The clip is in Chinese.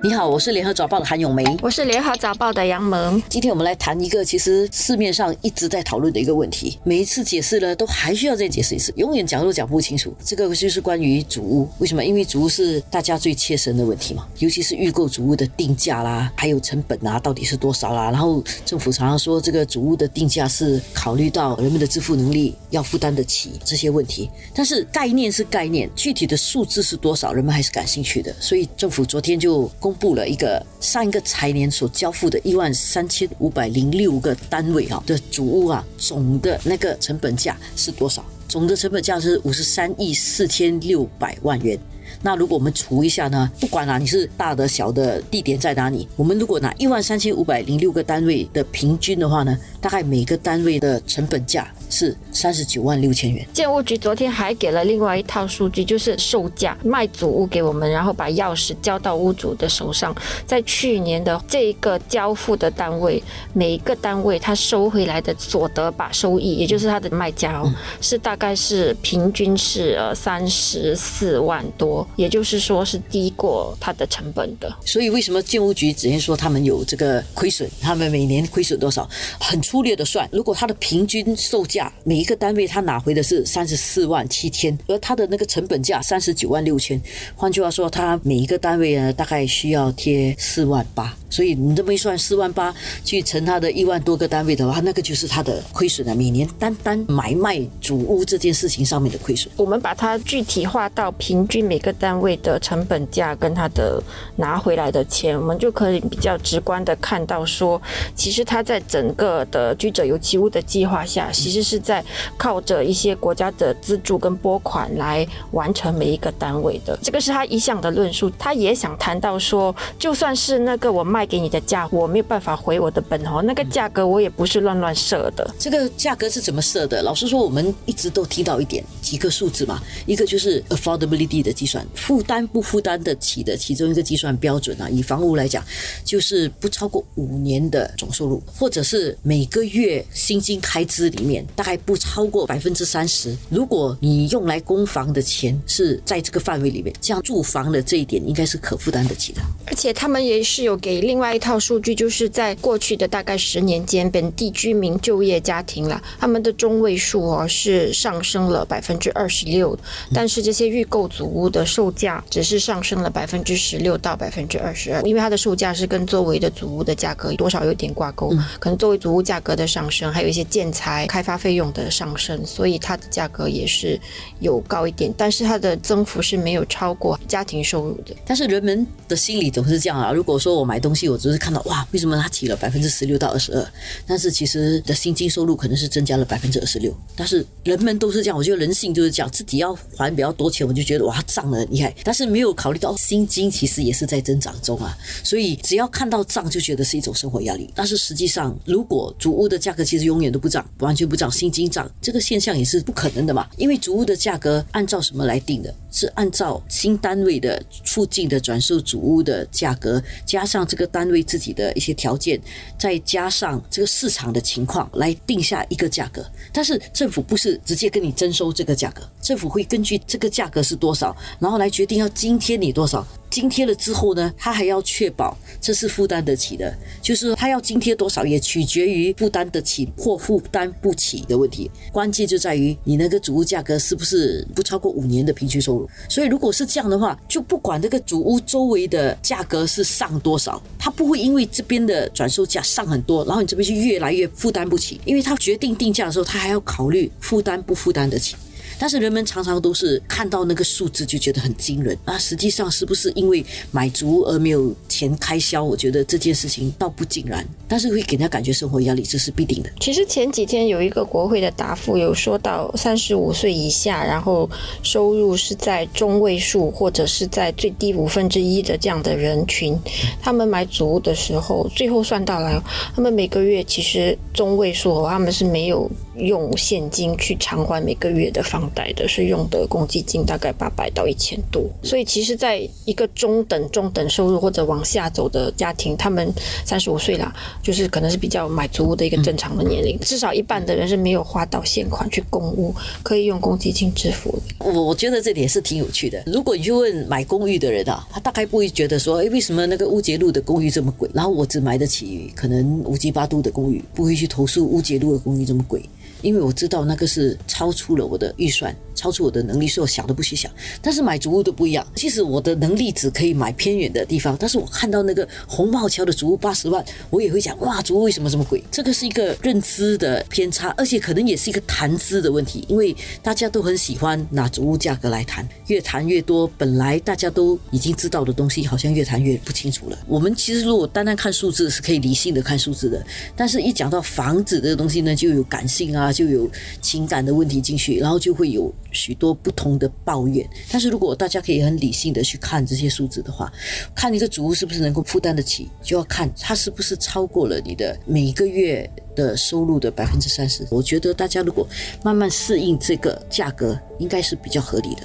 你好，我是联合早报的韩永梅，我是联合早报的杨萌。今天我们来谈一个其实市面上一直在讨论的一个问题，每一次解释呢，都还需要再解释一次，永远讲都讲不清楚。这个就是关于主屋，为什么？因为主屋是大家最切身的问题嘛，尤其是预购主屋的定价啦，还有成本啊，到底是多少啦？然后政府常常说这个主屋的定价是考虑到人们的支付能力要负担得起这些问题，但是概念是概念，具体的数字是多少，人们还是感兴趣的。所以政府昨天就。公公布了一个上一个财年所交付的一万三千五百零六个单位啊的主屋啊，总的那个成本价是多少？总的成本价是五十三亿四千六百万元。那如果我们除一下呢？不管啊，你是大的小的，地点在哪里？我们如果拿一万三千五百零六个单位的平均的话呢，大概每个单位的成本价。是三十九万六千元。建屋局昨天还给了另外一套数据，就是售价卖主屋给我们，然后把钥匙交到屋主的手上。在去年的这个交付的单位，每一个单位他收回来的所得把收益，也就是他的卖家哦，是大概是平均是呃三十四万多，也就是说是低过他的成本的。所以为什么建屋局直接说他们有这个亏损？他们每年亏损多少？很粗略的算，如果他的平均售价。每一个单位他拿回的是三十四万七千，而他的那个成本价三十九万六千，换句话说，他每一个单位呢大概需要贴四万八。所以你这么一算，四万八去乘他的一万多个单位的话，那个就是他的亏损了。每年单单买卖主屋这件事情上面的亏损，我们把它具体化到平均每个单位的成本价跟他的拿回来的钱，我们就可以比较直观的看到说，其实他在整个的居者有其屋的计划下，其实是在靠着一些国家的资助跟拨款来完成每一个单位的。这个是他一项的论述。他也想谈到说，就算是那个我卖。给你的价，我没有办法回我的本哦。那个价格我也不是乱乱设的。这个价格是怎么设的？老实说，我们一直都提到一点几个数字嘛。一个就是 affordability 的计算，负担不负担得起的其中一个计算标准啊。以房屋来讲，就是不超过五年的总收入，或者是每个月薪金开支里面大概不超过百分之三十。如果你用来供房的钱是在这个范围里面，这样住房的这一点应该是可负担得起的。而且他们也是有给。另外一套数据就是在过去的大概十年间，本地居民就业家庭了，他们的中位数哦是上升了百分之二十六，但是这些预购组屋的售价只是上升了百分之十六到百分之二十二，因为它的售价是跟周围的组屋的价格多少有点挂钩，可能作为组屋价格的上升，还有一些建材开发费费用的上升，所以它的价格也是有高一点，但是它的增幅是没有超过家庭收入的。但是人们的心理总是这样啊，如果说我买东西。我只是看到哇，为什么它提了百分之十六到二十二？但是其实的薪金收入可能是增加了百分之二十六。但是人们都是这样，我觉得人性就是这样自己要还比较多钱，我就觉得哇涨了很厉害。但是没有考虑到薪金其实也是在增长中啊，所以只要看到涨就觉得是一种生活压力。但是实际上，如果主屋的价格其实永远都不涨，完全不涨，薪金涨，这个现象也是不可能的嘛。因为主屋的价格按照什么来定的？是按照新单位的附近的转售主屋的价格，加上这个单位自己的一些条件，再加上这个市场的情况来定下一个价格。但是政府不是直接跟你征收这个价格，政府会根据这个价格是多少，然后来决定要津贴你多少。津贴了之后呢，他还要确保这是负担得起的，就是他要津贴多少也取决于负担得起或负担不起的问题。关键就在于你那个主屋价格是不是不超过五年的平均收入。所以如果是这样的话，就不管这个主屋周围的价格是上多少，他不会因为这边的转售价上很多，然后你这边就越来越负担不起，因为他决定定价的时候，他还要考虑负担不负担得起。但是人们常常都是看到那个数字就觉得很惊人啊！实际上是不是因为买足而没有钱开销？我觉得这件事情倒不尽然，但是会给人家感觉生活压力，这是必定的。其实前几天有一个国会的答复有说到，三十五岁以下，然后收入是在中位数或者是在最低五分之一的这样的人群，他们买主屋的时候，最后算到来，他们每个月其实中位数他们是没有。用现金去偿还每个月的房贷的，是用的公积金大概八百到一千多。所以其实，在一个中等、中等收入或者往下走的家庭，他们三十五岁啦，就是可能是比较买租屋的一个正常的年龄，至少一半的人是没有花到现款去供屋，可以用公积金支付。我我觉得这点是挺有趣的。如果你去问买公寓的人啊，他大概不会觉得说，哎，为什么那个乌节路的公寓这么贵？然后我只买得起可能五级八度的公寓，不会去投诉乌节路的公寓这么贵，因为我知道那个是超出了我的预算。超出我的能力，所以我想都不去想。但是买竹屋都不一样，即使我的能力只可以买偏远的地方，但是我看到那个红帽桥的竹屋八十万，我也会想，哇，竹屋为什么这么贵？这个是一个认知的偏差，而且可能也是一个谈资的问题，因为大家都很喜欢拿竹屋价格来谈，越谈越多。本来大家都已经知道的东西，好像越谈越不清楚了。我们其实如果单单看数字是可以理性的看数字的，但是一讲到房子这个东西呢，就有感性啊，就有情感的问题进去，然后就会有。许多不同的抱怨，但是如果大家可以很理性的去看这些数字的话，看一个主屋是不是能够负担得起，就要看它是不是超过了你的每个月的收入的百分之三十。我觉得大家如果慢慢适应这个价格，应该是比较合理的。